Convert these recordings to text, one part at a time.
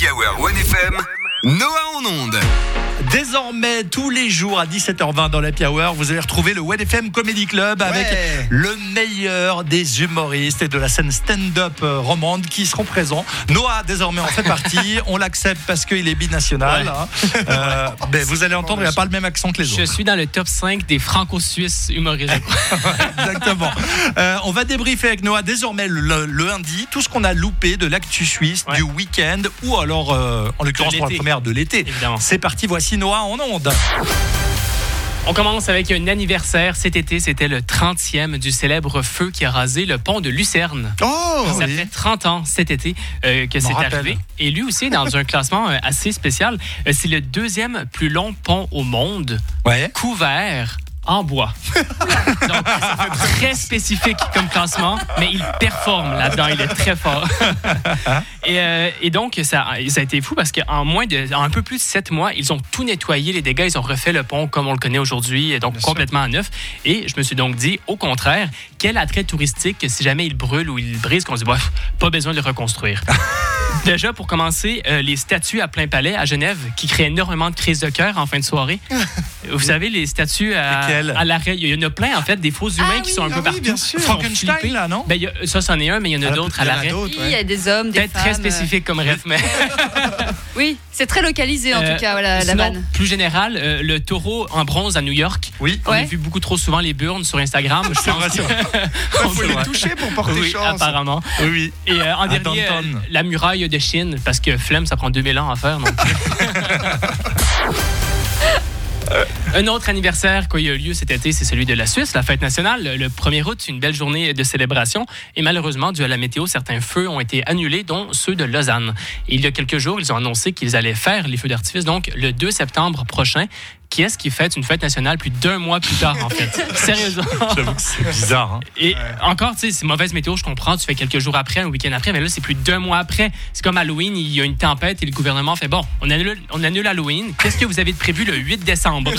l'Happy Hour 1FM, Noah en onde. Désormais, tous les jours à 17h20 dans l'Happy Hour, vous allez retrouver le FM Comedy Club avec Ouais. le meilleur des humoristes et de la scène stand-up euh, romande qui seront présents. Noah, désormais, en fait partie. On l'accepte parce qu'il est binational. Ouais. hein. Euh, ben, vous allez entendre, il n'a pas le même accent que les Je autres. suis dans le top 5 des franco-suisses humoristes. je. Exactement. Euh, on va débriefer avec Noah désormais le, le lundi tout ce qu'on a loupé de l'actu suisse Ouais. du week-end ou alors, euh, en l'occurrence pour la première, de l'été. C'est parti, voici Noah en onde. On commence avec un anniversaire. Cet été, c'était le 30e du célèbre feu qui a rasé le pont de Lucerne. Oh Ça oui. fait 30 ans cet été euh, que c'est arrivé. Et lui aussi, dans un classement euh, assez spécial, euh, c'est le deuxième plus long pont au monde Ouais. couvert en bois. Donc, très spécifique comme classement, mais il performe là-dedans, il est très fort. et, euh, et donc, ça, ça a été fou parce qu'en moins de, en un peu plus de sept mois, ils ont tout nettoyé, les dégâts, ils ont refait le pont comme on le connaît aujourd'hui, donc Bien complètement à neuf. Et je me suis donc dit, au contraire, quel attrait touristique que si jamais il brûle ou il brise, qu'on se dit, pas besoin de le reconstruire. Déjà, pour commencer, euh, les statues à plein palais à Genève qui créent énormément de crises de cœur en fin de soirée. Vous savez, les statues à, à l'arrêt, il y en a plein, en fait, des faux humains Ah qui oui, sont un ah peu oui, partout. bien sûr. Frankenstein, là, non? Ben, il y a- ça, c'en est un, mais il y en a Ah, d'autres à il y en a l'arrêt. d'autres. Oui, il y a des hommes, des Peut-être femmes. très spécifique comme rêve, mais. Oui, c'est très localisé en Euh, tout cas, voilà, la vanne. plus général, euh, le taureau en bronze à New York. Oui. On a vu beaucoup trop souvent les burnes sur Instagram. Je pense que- Il faut les toucher pour porter Oui, chance. apparemment. Oui. Et en dernier, la muraille de Chine, parce que flemme, ça prend 2000 ans à faire. donc. Un autre anniversaire qui a eu lieu cet été, c'est celui de la Suisse, la fête nationale. Le 1er août, une belle journée de célébration. Et malheureusement, dû à la météo, certains feux ont été annulés, dont ceux de Lausanne. Et il y a quelques jours, ils ont annoncé qu'ils allaient faire les feux d'artifice, donc le 2 septembre prochain. Qui est-ce qui fête une fête nationale plus d'un mois plus tard, en fait? Sérieusement. J'avoue que c'est bizarre. hein. Et encore, tu sais, c'est mauvaise météo, je comprends. Tu fais quelques jours après, un week-end après, mais là, c'est plus d'un mois après. C'est comme Halloween, il y a une tempête et le gouvernement fait bon, on annule, on annule Halloween. Qu'est-ce que vous avez de prévu le 8 décembre?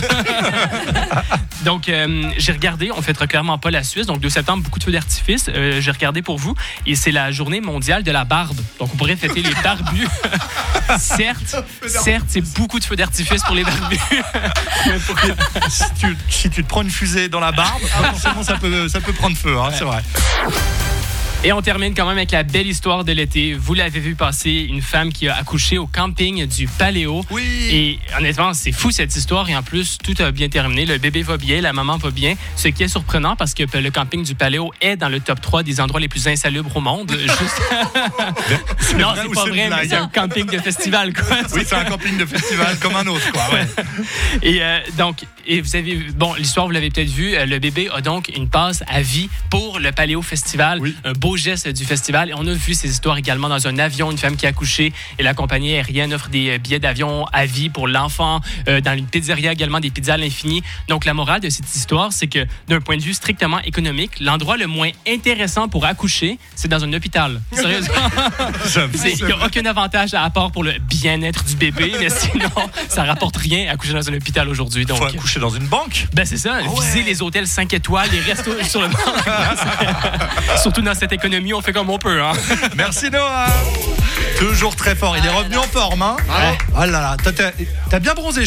donc, euh, j'ai regardé, on fêtera clairement pas la Suisse. Donc, 2 septembre, beaucoup de feux d'artifice. Euh, j'ai regardé pour vous et c'est la journée mondiale de la barbe. Donc, on pourrait fêter les barbus. certes, certes, c'est beaucoup de feux d'artifice pour les barbus. si, tu, si tu te prends une fusée dans la barbe, forcément ça peut, ça peut prendre feu, hein, c'est vrai. Et on termine quand même avec la belle histoire de l'été. Vous l'avez vu passer, une femme qui a accouché au camping du Paléo. Oui. Et honnêtement, c'est fou cette histoire. Et en plus, tout a bien terminé. Le bébé va bien, la maman va bien. Ce qui est surprenant parce que le camping du Paléo est dans le top 3 des endroits les plus insalubres au monde. Juste... non, c'est pas vrai, mais c'est un camping de festival, quoi. Oui, c'est un camping de festival comme un autre, quoi. Ouais. Et euh, donc, et vous avez vu- bon, l'histoire vous l'avez peut-être vu, euh, le bébé a donc une passe à vie pour le Paléo Festival, Oui. un beau geste du festival. Et on a vu ces histoires également dans un avion, une femme qui a accouché et la compagnie aérienne offre des billets d'avion à vie pour l'enfant. Euh, dans une pizzeria également des pizzas à l'infini. Donc la morale de cette histoire, c'est que d'un point de vue strictement économique, l'endroit le moins intéressant pour accoucher, c'est dans un hôpital. Sérieusement. Il n'y a aucun avantage à part pour le bien-être du bébé, mais sinon, ça rapporte rien à coucher dans un hôpital aujourd'hui. Donc, Faut accoucher dans une banque? ben c'est ça, viser les hôtels 5 étoiles, les restos sur le Surtout dans cette on fait comme on peut. Hein. Merci Noah. Toujours très fort. Il est revenu en forme, hein. Bravo. Oh là là, t'as bien bronzé.